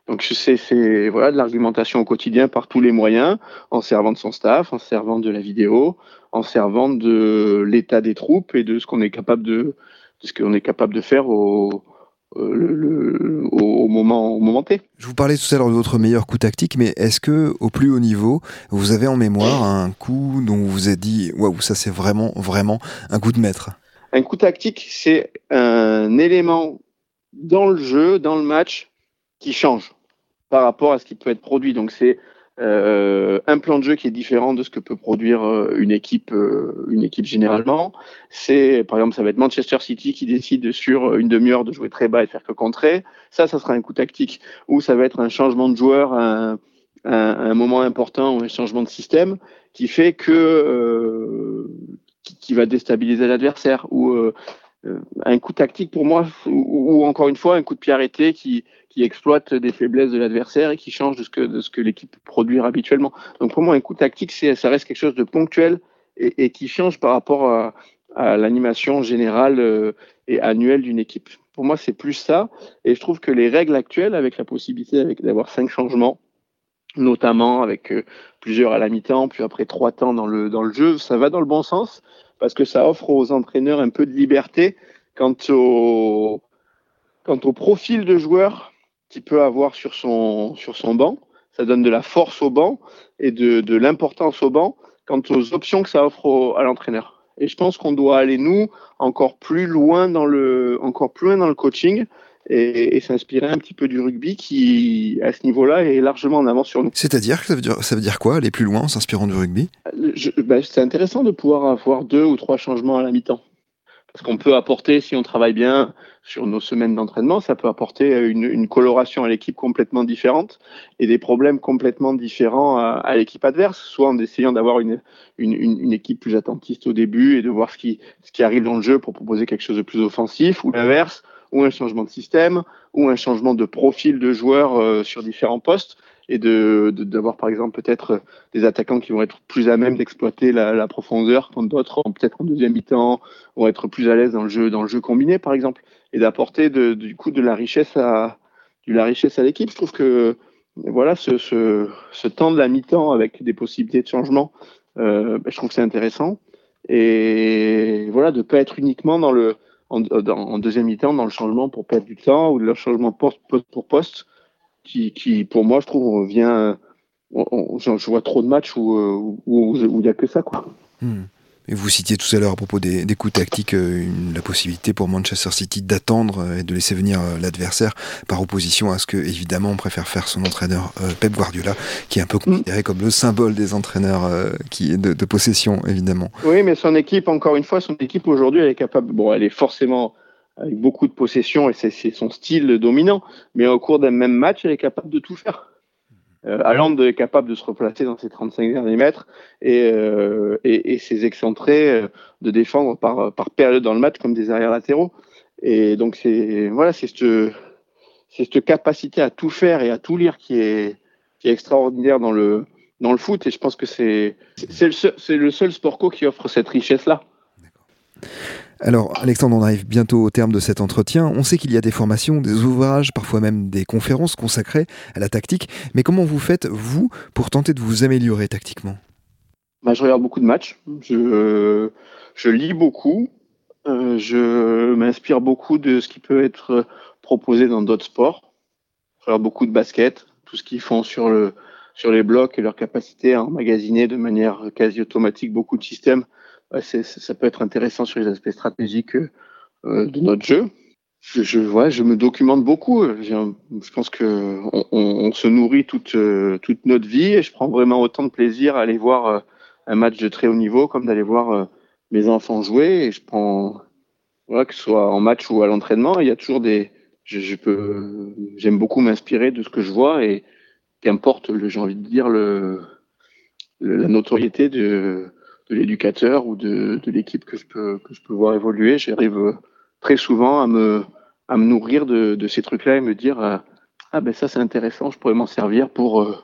Donc c'est c'est voilà de l'argumentation au quotidien par tous les moyens, en servant de son staff, en servant de la vidéo, en servant de l'état des troupes et de ce qu'on est capable de, de ce qu'on est capable de faire au, le, le, au, moment, au moment T. Je vous parlais tout à l'heure de votre meilleur coup tactique, mais est-ce que au plus haut niveau, vous avez en mémoire un coup dont vous vous êtes dit waouh, ça c'est vraiment, vraiment un coup de maître? Un coup tactique, c'est un élément dans le jeu, dans le match, qui change par rapport à ce qui peut être produit. Donc c'est euh, un plan de jeu qui est différent de ce que peut produire euh, une équipe, euh, une équipe généralement. C'est, par exemple, ça va être Manchester City qui décide sur une demi-heure de jouer très bas et de faire que contrer. Ça, ça sera un coup tactique. Ou ça va être un changement de joueur, un, un, moment important ou un changement de système qui fait que qui, va déstabiliser l'adversaire ou un coup tactique pour moi ou, ou, encore une fois un coup de pied arrêté qui, qui exploite des faiblesses de l'adversaire et qui change de ce que, l'équipe peut produire habituellement. Donc pour moi un coup tactique ça reste quelque chose de ponctuel et, qui change par rapport à, l'animation générale euh, et annuelle d'une équipe. Pour moi c'est plus ça et je trouve que les règles actuelles avec la possibilité d'avoir cinq changements notamment avec euh, plusieurs à la mi-temps, puis après trois temps dans le, jeu, ça va dans le bon sens parce que ça offre aux entraîneurs un peu de liberté quant au, quant au profil de joueur qu'il peut avoir sur son, sur son banc. Ça donne de la force au banc et de, de l'importance au banc quant aux options que ça offre au, à l'entraîneur. Et je pense qu'on doit aller, nous, encore plus loin dans le, encore plus loin dans le coaching et, et s'inspirer un petit peu du rugby qui, à ce niveau-là, est largement en avance sur nous. C'est-à-dire que ça veut dire, ça veut dire quoi, aller plus loin en s'inspirant du rugby? Ben, C'est intéressant de pouvoir avoir deux ou trois changements à la mi-temps. Parce qu'on peut apporter, si on travaille bien sur nos semaines d'entraînement, ça peut apporter une, coloration à l'équipe complètement différente et des problèmes complètement différents à, l'équipe adverse, soit en essayant d'avoir une, équipe plus attentiste au début et de voir ce qui, ce arrive dans le jeu pour proposer quelque chose de plus offensif, ou l'inverse, ou un changement de système, ou un changement de profil de joueurs euh, sur différents postes, et de d'avoir par exemple peut-être des attaquants qui vont être plus à même d'exploiter la, la, profondeur, quand d'autres peut-être en deuxième mi-temps vont être plus à l'aise dans le jeu dans le jeu combiné par exemple, et d'apporter du coup de la richesse à de la richesse à l'équipe. Je trouve que voilà ce, ce, temps de la mi-temps avec des possibilités de changement, euh, je trouve que c'est intéressant. Et voilà, de pas être uniquement dans le en, en deuxième mi-temps dans le changement pour perdre du temps ou le changement poste pour poste qui, qui, pour moi, je trouve, vient. On, on, je vois trop de matchs où il où, où, où, n'y a que ça. Quoi. Hmm. Et vous citiez tout à l'heure à propos des, coups tactiques euh, la possibilité pour Manchester City d'attendre euh, et de laisser venir euh, l'adversaire par opposition à ce que, évidemment, on préfère faire son entraîneur Pep Guardiola, qui est un peu mm. considéré comme le symbole des entraîneurs qui, de, de, possession, évidemment. Oui, mais son équipe, encore une fois, son équipe aujourd'hui, elle est capable. Bon, elle est forcément avec beaucoup de possession et c'est son style dominant, mais au cours d'un même match, elle est capable de tout faire. Euh, est capable de se replacer dans ses 35 derniers mètres et, euh, et, et ses excentrés euh, de défendre par, par période dans le match comme des arrières latéraux. Et donc c'est voilà, c'est cette, cette capacité à tout faire et à tout lire qui est, qui est extraordinaire dans le, dans le foot. Et je pense que c'est le, seul, le seul sport co qui offre cette richesse-là. Alors, Alexandre, on arrive bientôt au terme de cet entretien. On sait qu'il y a des formations, des ouvrages, parfois même des conférences consacrées à la tactique. Mais comment vous faites, vous, pour tenter de vous améliorer tactiquement? Bah, Je regarde beaucoup de matchs. Je, je lis beaucoup. Euh, je m'inspire beaucoup de ce qui peut être proposé dans d'autres sports. Je regarde beaucoup de basket, tout ce qu'ils font sur, le, sur les blocs et leur capacité à emmagasiner de manière quasi automatique beaucoup de systèmes ça peut être intéressant sur les aspects stratégiques euh, de notre jeu. Je, je, je me documente beaucoup. Je pense que on, on, se nourrit toute, euh, toute notre vie et je prends vraiment autant de plaisir à aller voir euh, un match de très haut niveau comme d'aller voir mes enfants jouer. Et je prends, voilà, que ce soit en match ou à l'entraînement, il y a toujours des. Je, je peux, j'aime beaucoup m'inspirer de ce que je vois et qu'importe, j'ai envie de dire le, la notoriété de de l'éducateur ou de, de l'équipe que je peux que je peux voir évoluer. J'arrive euh, très souvent à me à me nourrir de, de ces trucs-là et me dire euh, ah ben ça c'est intéressant, je pourrais m'en servir pour, euh,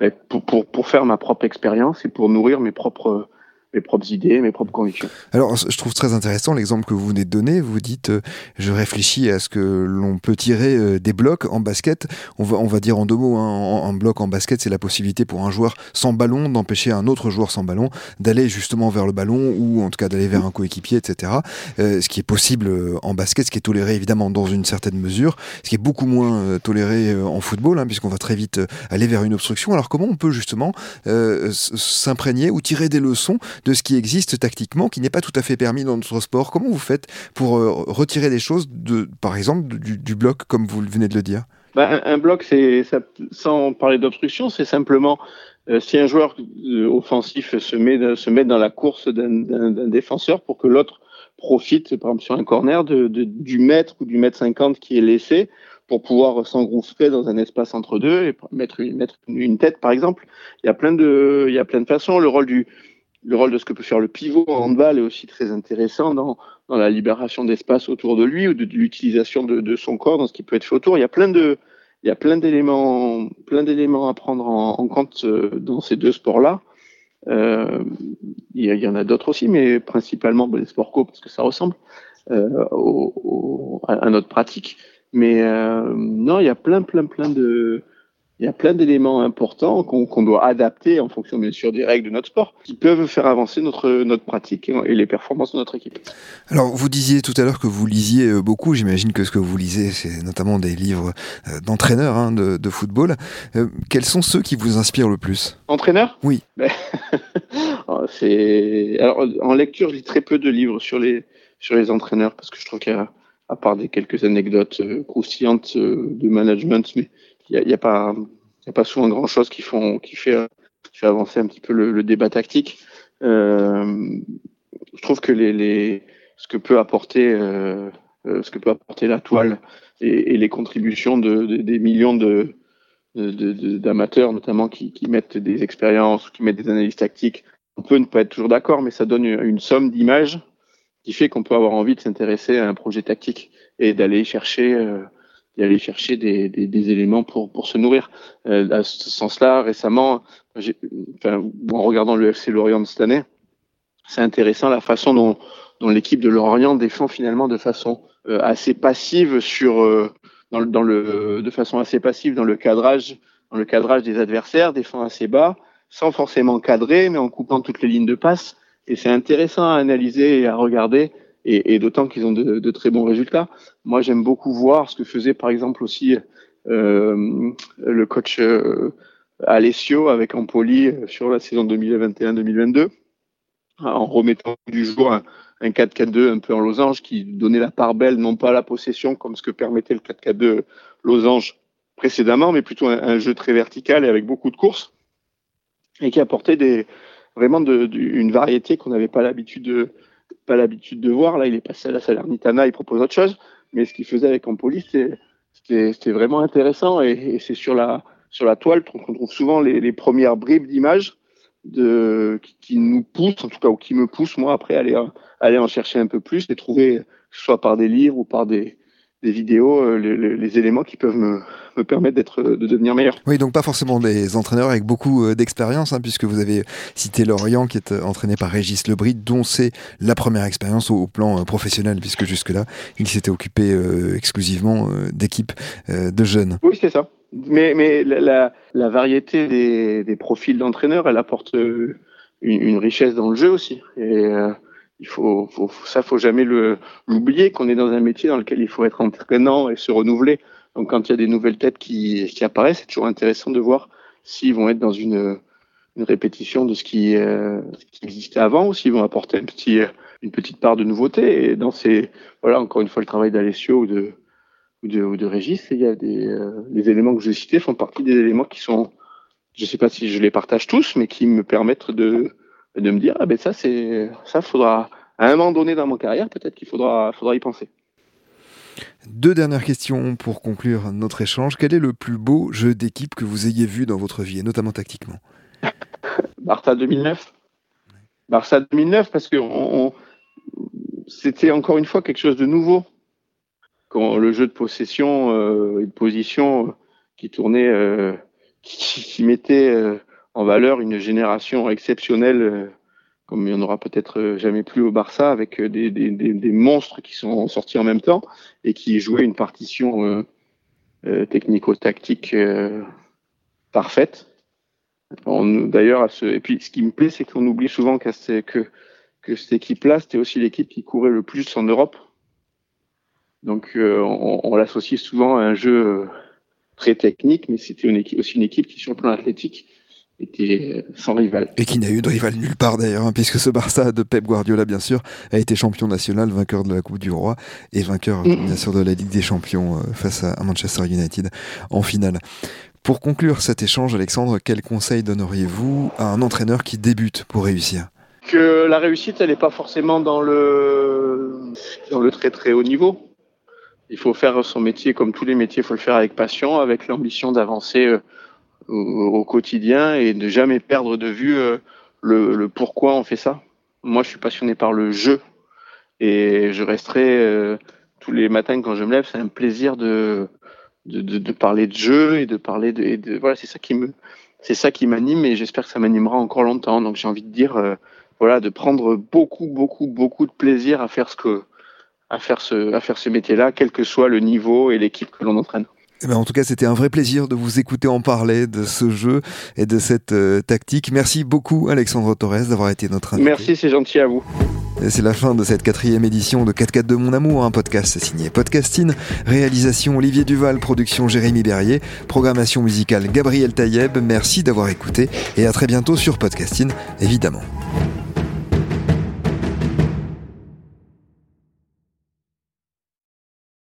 ben, pour, pour pour faire ma propre expérience et pour nourrir mes propres mes propres idées, mes propres convictions. Alors, je trouve très intéressant l'exemple que vous venez de donner. Vous dites, euh, je réfléchis à ce que l'on peut tirer euh, des blocs en basket. On va, on va dire en deux mots, hein, un bloc en basket, c'est la possibilité pour un joueur sans ballon d'empêcher un autre joueur sans ballon d'aller justement vers le ballon ou en tout cas d'aller vers un coéquipier, etc. Euh, ce qui est possible en basket, ce qui est toléré évidemment dans une certaine mesure, ce qui est beaucoup moins toléré en football, hein, puisqu'on va très vite aller vers une obstruction. Alors, comment on peut justement s'imprégner ou tirer des leçons de ce qui existe tactiquement, qui n'est pas tout à fait permis dans notre sport. Comment vous faites pour euh, retirer des choses, de, par exemple, du, bloc, comme vous venez de le dire? Bah, un, bloc, c'est sans parler d'obstruction, c'est simplement euh, si un joueur euh, offensif se met, se met dans la course d'un défenseur pour que l'autre profite, par exemple sur un corner, de, du mètre ou du mètre 50 qui est laissé pour pouvoir s'engouffrer dans un espace entre deux et mettre une, mettre une tête, par exemple. Il y a plein de, il y a plein de façons. Le rôle du, le rôle de ce que peut faire le pivot en handball est aussi très intéressant dans, dans la libération d'espace autour de lui ou de, l'utilisation de, de, son corps dans ce qui peut être fait autour. Il y a plein de, il y a plein d'éléments, plein d'éléments à prendre en, compte euh, dans ces deux sports-là. Euh, il, y en a d'autres aussi, mais principalement les sports co parce que ça ressemble euh, au, à notre pratique. Mais euh, non, il y a plein, plein, plein de il y a plein d'éléments importants qu'on doit adapter en fonction bien sûr des règles de notre sport qui peuvent faire avancer notre, notre pratique et les performances de notre équipe. Alors vous disiez tout à l'heure que vous lisiez euh, beaucoup, j'imagine que ce que vous lisez c'est notamment des livres euh, d'entraîneurs hein, de, de, football. Euh, quels sont ceux qui vous inspirent le plus? Entraîneurs? Oui. Ben, *laughs* oh, Alors en lecture je lis très peu de livres sur les, sur les entraîneurs parce que je trouve qu'il y a à part des quelques anecdotes croustillantes de management, mais il n'y a, a, pas, y a pas souvent grand chose qui, font, qui, fait, qui fait avancer un petit peu le, débat tactique. Euh, je trouve que les, les, ce que peut apporter, euh, euh ce que peut apporter la toile et, les contributions de, de, des millions de, d'amateurs, notamment qui, qui, mettent des expériences, qui mettent des analyses tactiques, on peut ne pas être toujours d'accord, mais ça donne une somme d'images qui fait qu'on peut avoir envie de s'intéresser à un projet tactique et d'aller chercher euh, d'aller chercher des, des, des, éléments pour, pour se nourrir. Euh, à ce sens-là, récemment, enfin, en regardant le FC Lorient de cette année, c'est intéressant la façon dont, dont l'équipe de Lorient défend finalement de façon euh, assez passive sur euh, dans, le, dans le de façon assez passive dans le cadrage dans le cadrage des adversaires, défend assez bas, sans forcément cadrer, mais en coupant toutes les lignes de passe. Et c'est intéressant à analyser et à regarder et, d'autant qu'ils ont de, très bons résultats. Moi, j'aime beaucoup voir ce que faisait par exemple aussi euh, le coach euh, Alessio avec Empoli sur la saison 2021-2022. en remettant du jour un, 4-4-2 un peu en losange qui donnait la part belle, non pas la possession comme ce que permettait le 4-4-2 losange précédemment, mais plutôt un, jeu très vertical et avec beaucoup de courses et qui apportait des, vraiment une variété qu'on n'avait pas l'habitude de, pas l'habitude de voir. Là, il est passé à la Salernitana, il propose autre chose, mais ce qu'il faisait avec Empoli, c'était vraiment intéressant et, c'est sur la, sur la toile qu'on trouve souvent les, premières bribes d'images de, qui, nous poussent, en tout cas, ou qui me poussent, moi, après, à aller, aller en chercher un peu plus et trouver, soit par des livres ou par des, des vidéos, euh, les, éléments qui peuvent me, me permettre d'être, de devenir meilleur. Oui, donc pas forcément des entraîneurs avec beaucoup euh, d'expérience, hein, puisque vous avez cité Lorient qui est euh, entraîné par Régis Lebris, dont c'est la première expérience au, plan professionnel, puisque jusque-là, il s'était occupé exclusivement d'équipes de jeunes. Oui, c'est ça. Mais, mais la, la variété des, des profils d'entraîneurs, elle apporte une, une, richesse dans le jeu aussi. Et il faut, faut ça faut jamais l'oublier qu'on est dans un métier dans lequel il faut être entraînant et se renouveler. Donc quand il y a des nouvelles têtes qui, qui apparaissent, c'est toujours intéressant de voir s'ils vont être dans une, une répétition de ce qui, euh, qui existait avant ou s'ils vont apporter un petit, une petite part de nouveauté. Et dans ces, voilà, encore une fois, le travail d'Alessio ou de, ou de, ou de Régis, il y a des, euh, les éléments que je cités font partie des éléments qui sont, je sais pas si je les partage tous, mais qui me permettent de, de me dire ah ben ça c'est ça faudra à un moment donné dans ma carrière peut-être qu'il faudra faudra y penser. Deux dernières questions pour conclure notre échange. Quel est le plus beau jeu d'équipe que vous ayez vu dans votre vie, et notamment tactiquement? *laughs* Barça 2009. Barça 2009 parce que c'était encore une fois quelque chose de nouveau. Quand le jeu de possession euh, et de position euh, qui tournait, euh, *laughs* qui, mettait en valeur une génération exceptionnelle, euh, comme il n'y en aura peut-être euh, jamais plus au Barça, avec euh, des, des, des, monstres qui sont sortis en même temps et qui jouaient une partition euh, technico-tactique parfaite. D'ailleurs, et puis ce qui me plaît, c'est qu'on oublie souvent que, que, que cette équipe-là, c'était aussi l'équipe qui courait le plus en Europe. Donc, on, on l'associe souvent à un jeu très technique, mais c'était aussi une équipe qui, sur le plan athlétique, était sans rival. Et qui n'a eu de rival nulle part d'ailleurs, hein, puisque ce Barça de Pep Guardiola, bien sûr, a été champion national, vainqueur de la Coupe du Roi et vainqueur, mm. bien sûr, de la Ligue des Champions euh, face à Manchester United en finale. Pour conclure cet échange, Alexandre, quel conseil donneriez-vous à un entraîneur qui débute pour réussir? Que la réussite, elle n'est pas forcément dans le, dans le très très haut niveau. Il faut faire son métier comme tous les métiers, il faut le faire avec passion, avec l'ambition d'avancer euh, au, quotidien et ne jamais perdre de vue euh, le, pourquoi on fait ça. Moi, je suis passionné par le jeu et je resterai euh, tous les matins quand je me lève. C'est un plaisir de, de, de, parler de jeu et de parler de, de voilà, c'est ça qui me, c'est ça qui m'anime et j'espère que ça m'animera encore longtemps. Donc j'ai envie de dire, euh, voilà, de prendre beaucoup, beaucoup, beaucoup de plaisir à faire ce que, à faire ce, à faire ce métier-là, quel que soit le niveau et l'équipe que l'on entraîne. Eh ben, en tout cas, c'était un vrai plaisir de vous écouter en parler de ce jeu et de cette euh, tactique. Merci beaucoup, Alexandre Torres, d'avoir été notre invité. Merci, c'est gentil à vous. C'est la fin de cette quatrième édition de 4 4 de mon amour, un podcast signé Podcasting, réalisation Olivier Duval, production Jérémy Berrier, programmation musicale Gabriel Taïeb. Merci d'avoir écouté et à très bientôt sur Podcasting, évidemment.